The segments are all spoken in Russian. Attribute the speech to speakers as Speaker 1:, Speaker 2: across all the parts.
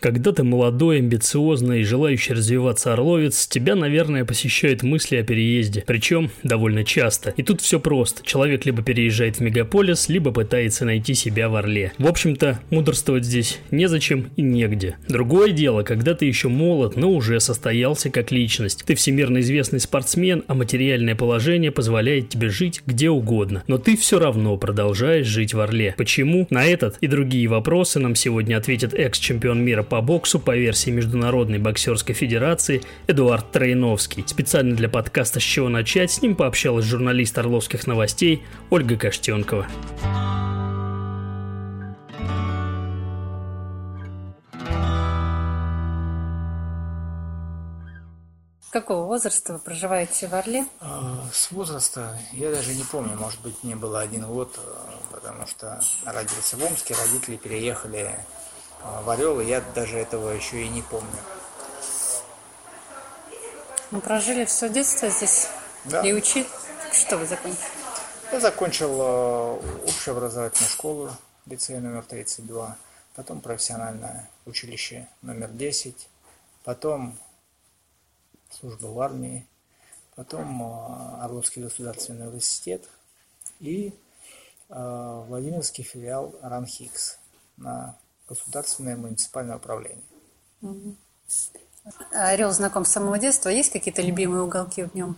Speaker 1: Когда ты молодой, амбициозный и желающий развиваться орловец, тебя, наверное, посещают мысли о переезде. Причем довольно часто. И тут все просто. Человек либо переезжает в мегаполис, либо пытается найти себя в Орле. В общем-то, мудрствовать здесь незачем и негде. Другое дело, когда ты еще молод, но уже состоялся как личность. Ты всемирно известный спортсмен, а материальное положение позволяет тебе жить где угодно. Но ты все равно продолжаешь жить в Орле. Почему? На этот и другие вопросы нам сегодня ответит экс-чемпион мира по боксу по версии Международной боксерской федерации Эдуард Троиновский. Специально для подкаста «С чего начать» с ним пообщалась журналист Орловских новостей Ольга Коштенкова.
Speaker 2: какого возраста вы проживаете в Орле?
Speaker 3: А, с возраста, я даже не помню, может быть, мне было один год, э, потому что родился в Омске, родители переехали в Орел, и я даже этого еще и не помню.
Speaker 2: Вы прожили все детство здесь?
Speaker 3: Да.
Speaker 2: И учить? Что вы закончили?
Speaker 3: Я закончил э, общеобразовательную школу, лицей номер 32, потом профессиональное училище номер 10, потом служба в армии, потом э, Орловский государственный университет и э, Владимирский филиал РАНХИКС на государственное муниципальное управление.
Speaker 2: Орел знаком с самого детства. Есть какие-то любимые уголки в нем?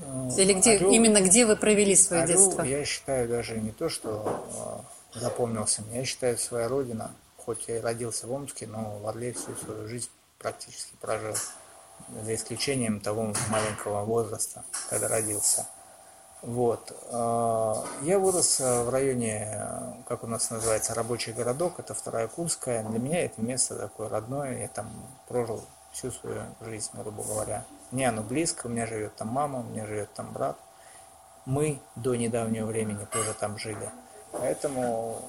Speaker 2: Э, Или где, Орел, именно где вы провели свое
Speaker 3: Орел,
Speaker 2: детство?
Speaker 3: Я считаю даже не то, что запомнился мне. Я считаю, своя родина, хоть я и родился в Омске, но в Орле всю свою жизнь практически прожил за исключением того маленького возраста, когда родился. Вот. Э, я вырос в районе, как у нас называется, рабочий городок, это вторая Курская. Для меня это место такое родное, я там прожил всю свою жизнь, грубо говоря. Мне оно близко, у меня живет там мама, у меня живет там брат. Мы до недавнего времени тоже там жили. Поэтому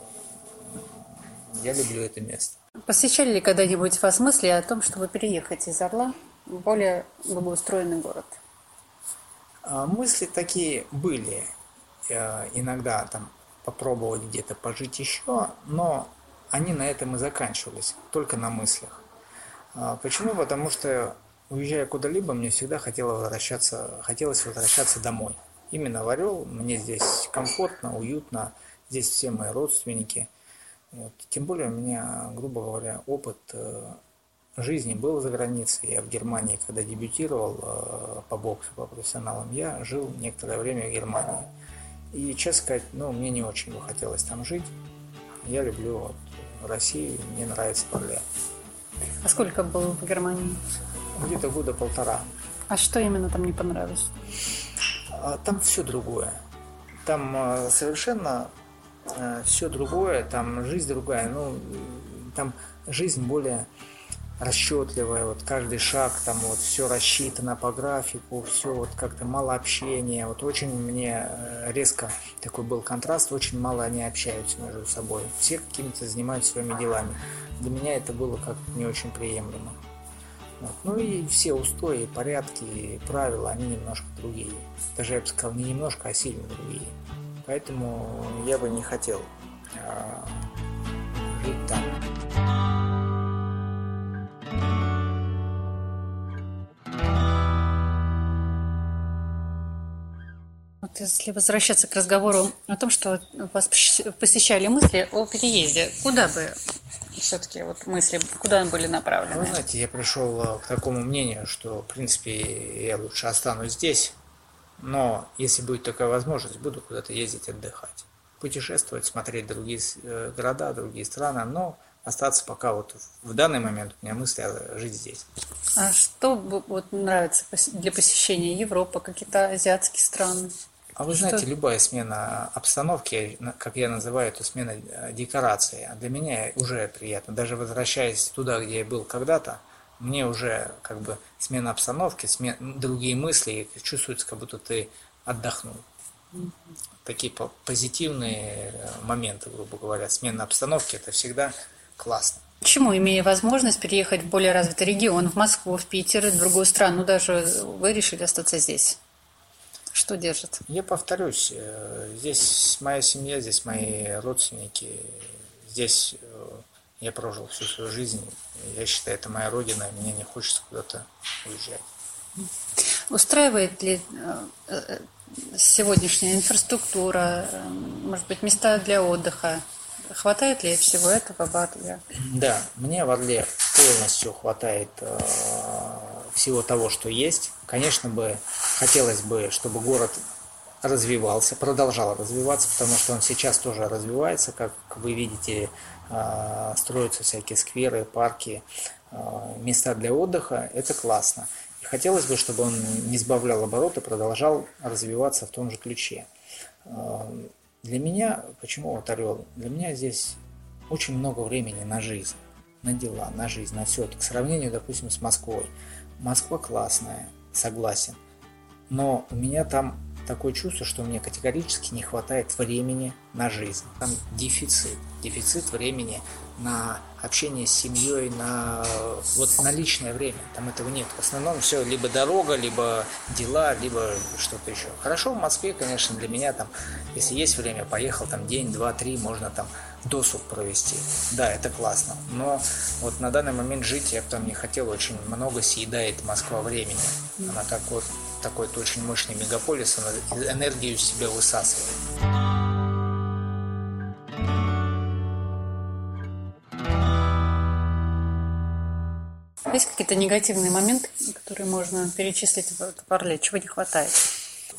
Speaker 3: я люблю это место.
Speaker 2: Посещали ли когда-нибудь вас мысли о том, чтобы переехать из Орла более благоустроенный город?
Speaker 3: А, мысли такие были. Э, иногда там попробовать где-то пожить еще, но они на этом и заканчивались, только на мыслях. А, почему? Потому что уезжая куда-либо, мне всегда хотелось возвращаться, хотелось возвращаться домой. Именно в Орел, мне здесь комфортно, уютно, здесь все мои родственники. Вот. Тем более у меня, грубо говоря, опыт э, жизни был за границей. Я в Германии, когда дебютировал э, по боксу, по профессионалам, я жил некоторое время в Германии. И, честно сказать, ну, мне не очень бы хотелось там жить. Я люблю вот, Россию, мне нравится Орле.
Speaker 2: А сколько был в Германии?
Speaker 3: Где-то года полтора.
Speaker 2: А что именно там не понравилось?
Speaker 3: А, там все другое. Там э, совершенно э, все другое, там жизнь другая. Ну, там жизнь более расчетливая, вот каждый шаг, там вот все рассчитано по графику, все вот как-то мало общения, вот очень мне э, резко такой был контраст, очень мало они общаются между собой, все какими-то занимаются своими делами. Для меня это было как-то не очень приемлемо. Вот. Ну и все устои, порядки, правила, они немножко другие. Даже я бы сказал, не немножко, а сильно другие. Поэтому я бы не хотел э, жить там.
Speaker 2: Если возвращаться к разговору о том, что вас посещали мысли о переезде, куда бы все-таки вот мысли, куда были направлены?
Speaker 3: Вы знаете, я пришел э, к такому мнению, что, в принципе, я лучше останусь здесь, но если будет такая возможность, буду куда-то ездить отдыхать, путешествовать, смотреть другие э, города, другие страны, но остаться пока вот в данный момент у меня мысли жить здесь.
Speaker 2: А что вот нравится для посещения Европы, какие-то азиатские страны?
Speaker 3: А вы знаете, что? любая смена обстановки, как я называю это смена э, декорации, для меня уже приятно. Даже возвращаясь туда, где я был когда-то, мне уже как бы смена обстановки, смен... другие мысли, чувствуется, как будто ты отдохнул. Mm-hmm. Такие позитивные э, моменты, грубо говоря, смена обстановки, это всегда классно.
Speaker 2: Почему, имея возможность переехать в более развитый регион, в Москву, в Питер, в другую страну, даже вы решили остаться здесь? Что держит?
Speaker 3: Я повторюсь, э, здесь моя семья, здесь мои родственники, здесь э, Я прожил всю свою жизнь. Я считаю, это моя родина, и мне не хочется куда-то уезжать.
Speaker 2: Устраивает ли э, сегодняшняя инфраструктура, может быть, места для отдыха? Хватает ли всего этого в Орле?
Speaker 3: Да, мне в Орле полностью хватает всего того, что есть. Конечно бы хотелось бы, чтобы город развивался, продолжал развиваться, потому что он сейчас тоже развивается, как вы видите, э, строятся всякие скверы, парки, э, места для отдыха. Это классно. И хотелось бы, чтобы он не сбавлял обороты, продолжал развиваться в том же ключе. Для меня, почему вот Орел? Для меня здесь очень много времени на жизнь, на дела, на жизнь, на все. К сравнению, допустим, с Москвой. Москва классная, согласен. Но у меня там такое чувство, что мне категорически не хватает времени на жизнь. Там дефицит, дефицит времени на общение с семьей, на, вот, на личное время. Там этого нет. В основном все либо дорога, либо дела, либо что-то еще. Хорошо в Москве, конечно, для меня там, если есть время, поехал там день, два, три, можно там досуг провести. Да, это классно. Но вот на данный момент жить я бы там не хотел. Очень много съедает Москва времени. Она как вот такой очень мощный мегаполис, она энергию из себя высасывает.
Speaker 2: Есть какие-то негативные моменты, которые можно перечислить в Орле? Чего не хватает?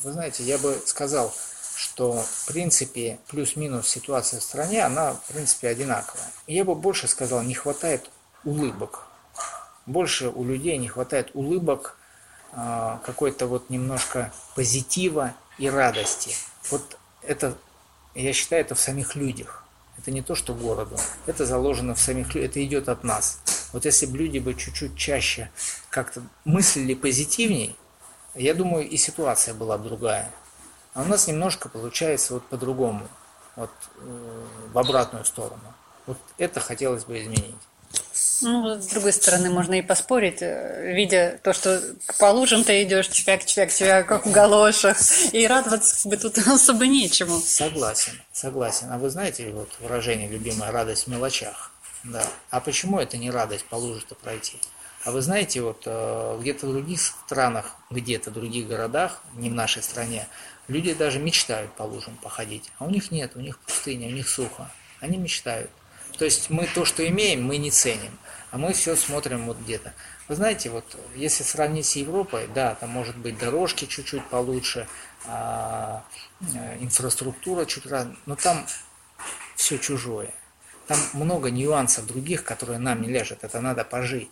Speaker 3: Вы знаете, я бы сказал, что в принципе плюс-минус ситуация в стране, она в принципе одинаковая. Я бы больше сказал, не хватает улыбок. Больше у людей не хватает улыбок, какой-то вот немножко позитива и радости. Вот это, я считаю, это в самих людях. Это не то, что городу. Это заложено в самих людях. Это идет от нас. Вот если бы люди бы чуть-чуть чаще как-то мыслили позитивней, я думаю, и ситуация была бы другая. А у нас немножко получается вот по-другому, вот э, в обратную сторону. Вот это хотелось бы изменить.
Speaker 2: Ну, с другой стороны, можно и поспорить, э, видя то, что по лужам ты идешь, чвяк, чвяк, чвяк, как в галошах, и радоваться бы тут особо нечему.
Speaker 3: Согласен, согласен. А вы знаете вот выражение любимое «радость в мелочах»? Да. А почему это не радость по луже-то пройти? А вы знаете, вот э, где-то в других странах, где-то в других городах, не в нашей стране, люди даже мечтают по лужам походить. А у них нет, у них пустыня, у них сухо. Они мечтают. То есть мы то, что имеем, мы не ценим, а мы все смотрим вот где-то. Вы знаете, вот если сравнить с Европой, да, там может быть дорожки чуть-чуть получше, а, э, инфраструктура чуть раз, но там все чужое. Там много нюансов других, которые нам не лежат. Это надо пожить.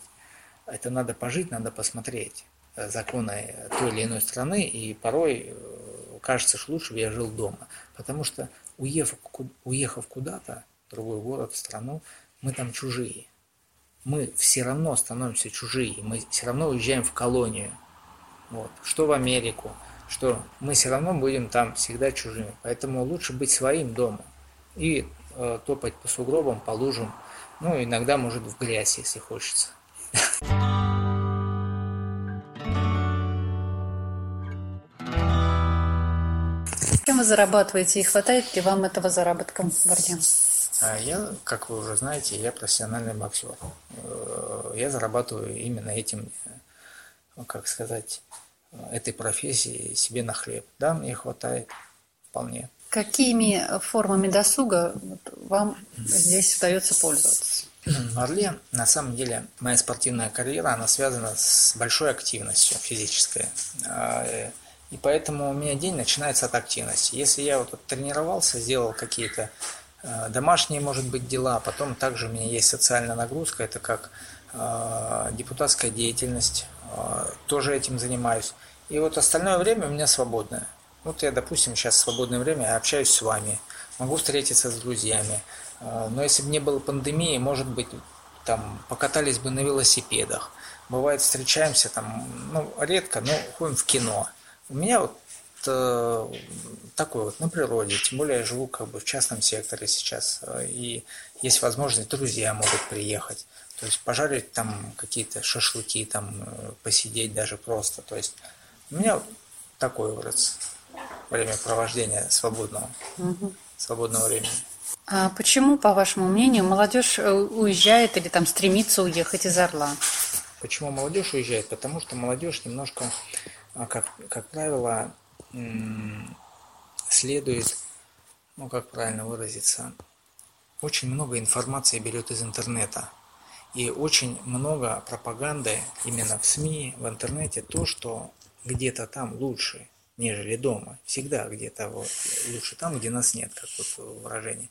Speaker 3: Это надо пожить, надо посмотреть э, законы той или иной страны, и порой э, кажется, что лучше бы я жил дома. Потому что уехав, уехав куда-то, в другой город, в страну, мы там чужие. Мы все равно становимся чужие, мы все равно уезжаем в колонию. Вот. Что в Америку, что мы все равно будем там всегда чужими. Поэтому лучше быть своим дома. И Э, топать по сугробам, по лужам. Ну, иногда, может, в грязь, если хочется.
Speaker 2: Чем вы зарабатываете и хватает ли вам этого заработка в Орде?
Speaker 3: А я, как вы уже знаете, я профессиональный боксер. Э, я зарабатываю именно этим, ну, как сказать, этой профессии себе на хлеб. Да, мне хватает вполне.
Speaker 2: Какими формами досуга вам здесь удается пользоваться?
Speaker 3: В Орле, на самом деле, моя спортивная карьера, она связана с большой активностью физической. А, и поэтому у меня день начинается от активности. Если я вот тренировался, сделал какие-то домашние, может быть, дела, потом также у меня есть социальная нагрузка, это как а, депутатская деятельность, тоже этим занимаюсь. И вот остальное время у меня свободное. Вот я, допустим, сейчас в свободное время общаюсь с вами, могу встретиться с друзьями. А, но если бы не было пандемии, может быть, там покатались бы на велосипедах. Бывает, встречаемся там, ну, редко, но ходим в кино. У меня вот э, такой вот на природе, тем более я живу как бы в частном секторе сейчас, э, и есть возможность, друзья могут приехать, то есть пожарить там какие-то шашлыки, там э, посидеть даже просто, то есть у меня такой образ времяпровождения свободного, угу. свободного времени.
Speaker 2: А почему, по вашему мнению, молодежь уезжает или там стремится уехать из Орла?
Speaker 3: Почему молодежь уезжает? Потому что молодежь немножко, а, как, как правило, следует, ну как правильно выразиться, очень много информации берет из интернета. И очень много пропаганды именно в СМИ, в интернете, то, что где-то там лучше, нежели дома. Всегда где-то вот лучше там, где нас нет, как вот выражение.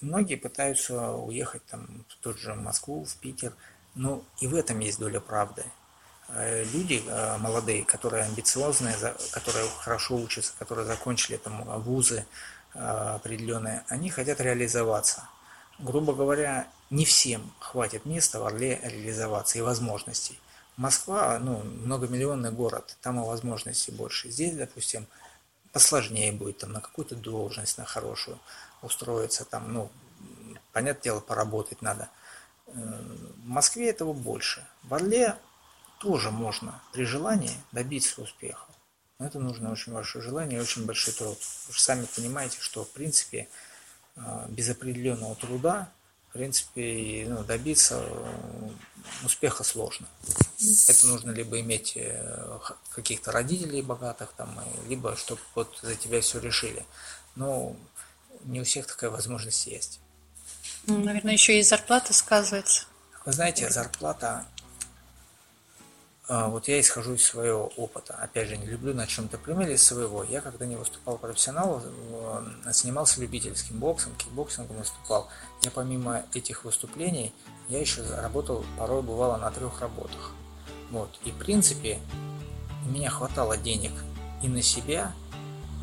Speaker 3: И многие пытаются уехать там в тот же Москву, в Питер. Но и в этом есть доля правды. Э, люди э, молодые, которые амбициозные, которые хорошо учатся, которые закончили там вузы э, определенные, они хотят реализоваться. Грубо говоря, не всем хватит места в Орле реализоваться и возможностей. Москва, ну, многомиллионный город, там и возможностей больше. Здесь, допустим, посложнее будет там на какую-то должность, на хорошую устроиться, там, ну, понятное дело, поработать надо. В Москве этого больше. В Орле тоже можно при желании добиться успеха. Но это нужно очень большое желание и очень большой труд. Вы же сами понимаете, что в принципе э, без определенного труда в принципе ну, добиться э, успеха сложно. Это нужно либо иметь э, каких-то родителей богатых, там, либо чтобы вот за тебя все решили. Но не у всех такая возможность есть.
Speaker 2: Ну, наверное, еще и зарплата сказывается.
Speaker 3: Вы знаете, зарплата вот я исхожу из своего опыта. Опять же, не люблю на чем-то примере своего. Я когда не выступал профессионалом, э, занимался любительским боксом, кикбоксингом выступал. Я помимо этих выступлений, я еще работал, порой бывало на трех работах. Вот. И в принципе, у меня хватало денег и на себя,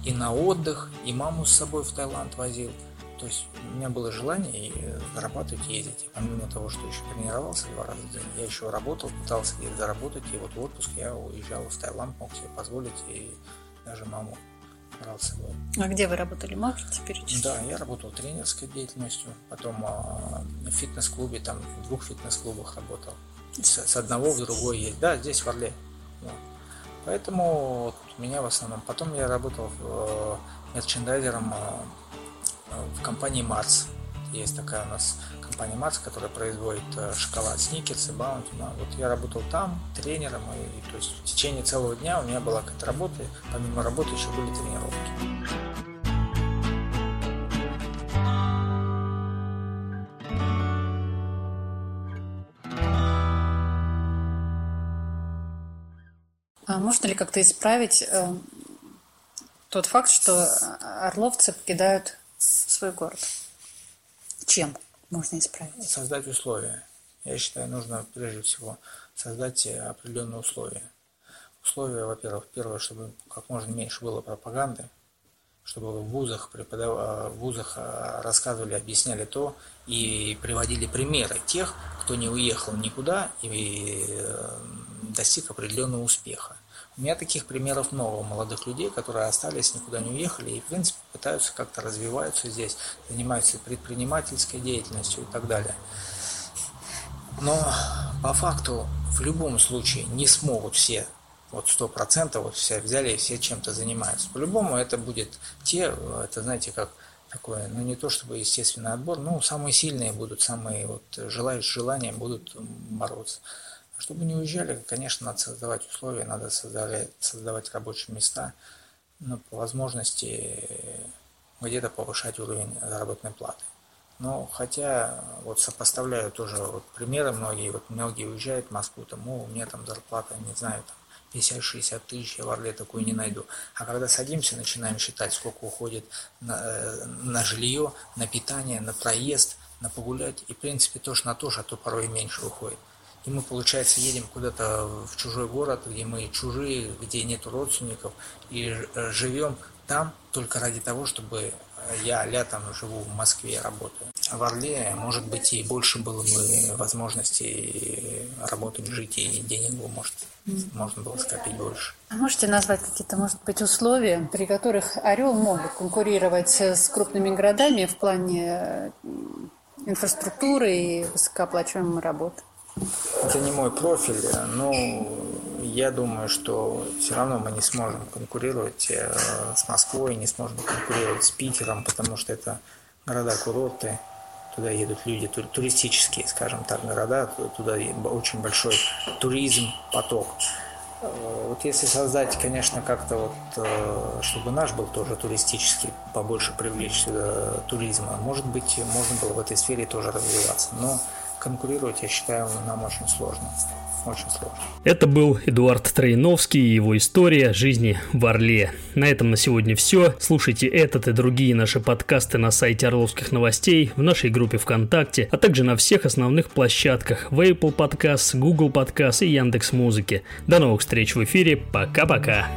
Speaker 3: и на отдых, и маму с собой в Таиланд возил – то есть у меня было желание зарабатывать и ездить. И помимо того, что еще тренировался два раза в день, я еще работал, пытался где-то заработать. И вот в отпуск я уезжал в Таиланд, мог себе позволить, и даже маму брал с собой.
Speaker 2: А где вы работали? Можете перечислить?
Speaker 3: Да, я работал тренерской деятельностью, потом а, в фитнес-клубе, там в двух фитнес-клубах работал. С, с одного в другой есть. Да, здесь в Орле. Вот. Поэтому вот, меня в основном. Потом я работал в, э, мерчендайзером а, в компании Марс. Есть такая у нас компания Марс, которая производит э, шоколад Сникерс и Баунти. Вот я работал там тренером, и то есть в течение целого дня у меня была какая-то работа, помимо работы еще были тренировки.
Speaker 2: А можно ли как-то исправить э, тот факт, что орловцы покидают свой город. Чем можно исправить?
Speaker 3: Создать условия. Я считаю, нужно прежде всего создать определенные условия. Условия, во-первых, первое, чтобы как можно меньше было пропаганды, чтобы в вузах, преподав... Э, в вузах э, рассказывали, объясняли то и приводили примеры тех, кто не уехал никуда и э, достиг определенного успеха. У меня таких примеров много молодых людей, которые остались, никуда не уехали и, в принципе, пытаются как-то развиваются здесь, занимаются предпринимательской деятельностью и так далее. Но по факту в любом случае не смогут все вот сто процентов вот все взяли и все чем-то занимаются. По-любому это будет те, это знаете, как такое, ну не то чтобы естественный отбор, ну самые сильные будут, самые вот желающие желания будут бороться. Чтобы не уезжали, конечно, надо создавать условия, надо создавать, создавать рабочие места, но по возможности где-то повышать уровень заработной платы. Но хотя вот сопоставляю тоже вот примеры многие, вот многие уезжают в Москву, там, о, у меня там зарплата, не знаю, там 50-60 тысяч, я в Орле такую не найду. А когда садимся, начинаем считать, сколько уходит на, э, на жилье, на питание, на проезд, на погулять, и в принципе тоже на то же, а то порой меньше уходит. И мы, получается, едем куда-то в чужой город, где мы чужие, где нет родственников, и э, живем там только ради того, чтобы я летом живу в Москве, работаю. А в Орле, может быть, и больше было бы возможностей работать, жить, и денег бы, может, можно было скопить больше.
Speaker 2: А можете назвать какие-то, может быть, условия, при которых Орел мог бы конкурировать с крупными городами в плане инфраструктуры и высокооплачиваемой работы?
Speaker 3: Это не мой профиль, но я думаю, что все равно мы не сможем конкурировать э, с Москвой, не сможем конкурировать с Питером, потому что это города-курорты, туда едут люди, туристические, скажем так, города, туда очень большой туризм, поток. Э, вот если создать, конечно, как-то вот, э, чтобы наш был тоже туристический, побольше привлечь туризма, может быть, можно было в этой сфере тоже развиваться. Но конкурировать, я считаю, нам очень сложно очень сложно.
Speaker 1: Это был Эдуард Троиновский и его история жизни в Орле. На этом на сегодня все. Слушайте этот и другие наши подкасты на сайте Орловских новостей, в нашей группе ВКонтакте, а также на всех основных площадках в Apple Podcast, Google Podcast и Яндекс Музыки. До новых встреч в эфире. Пока-пока.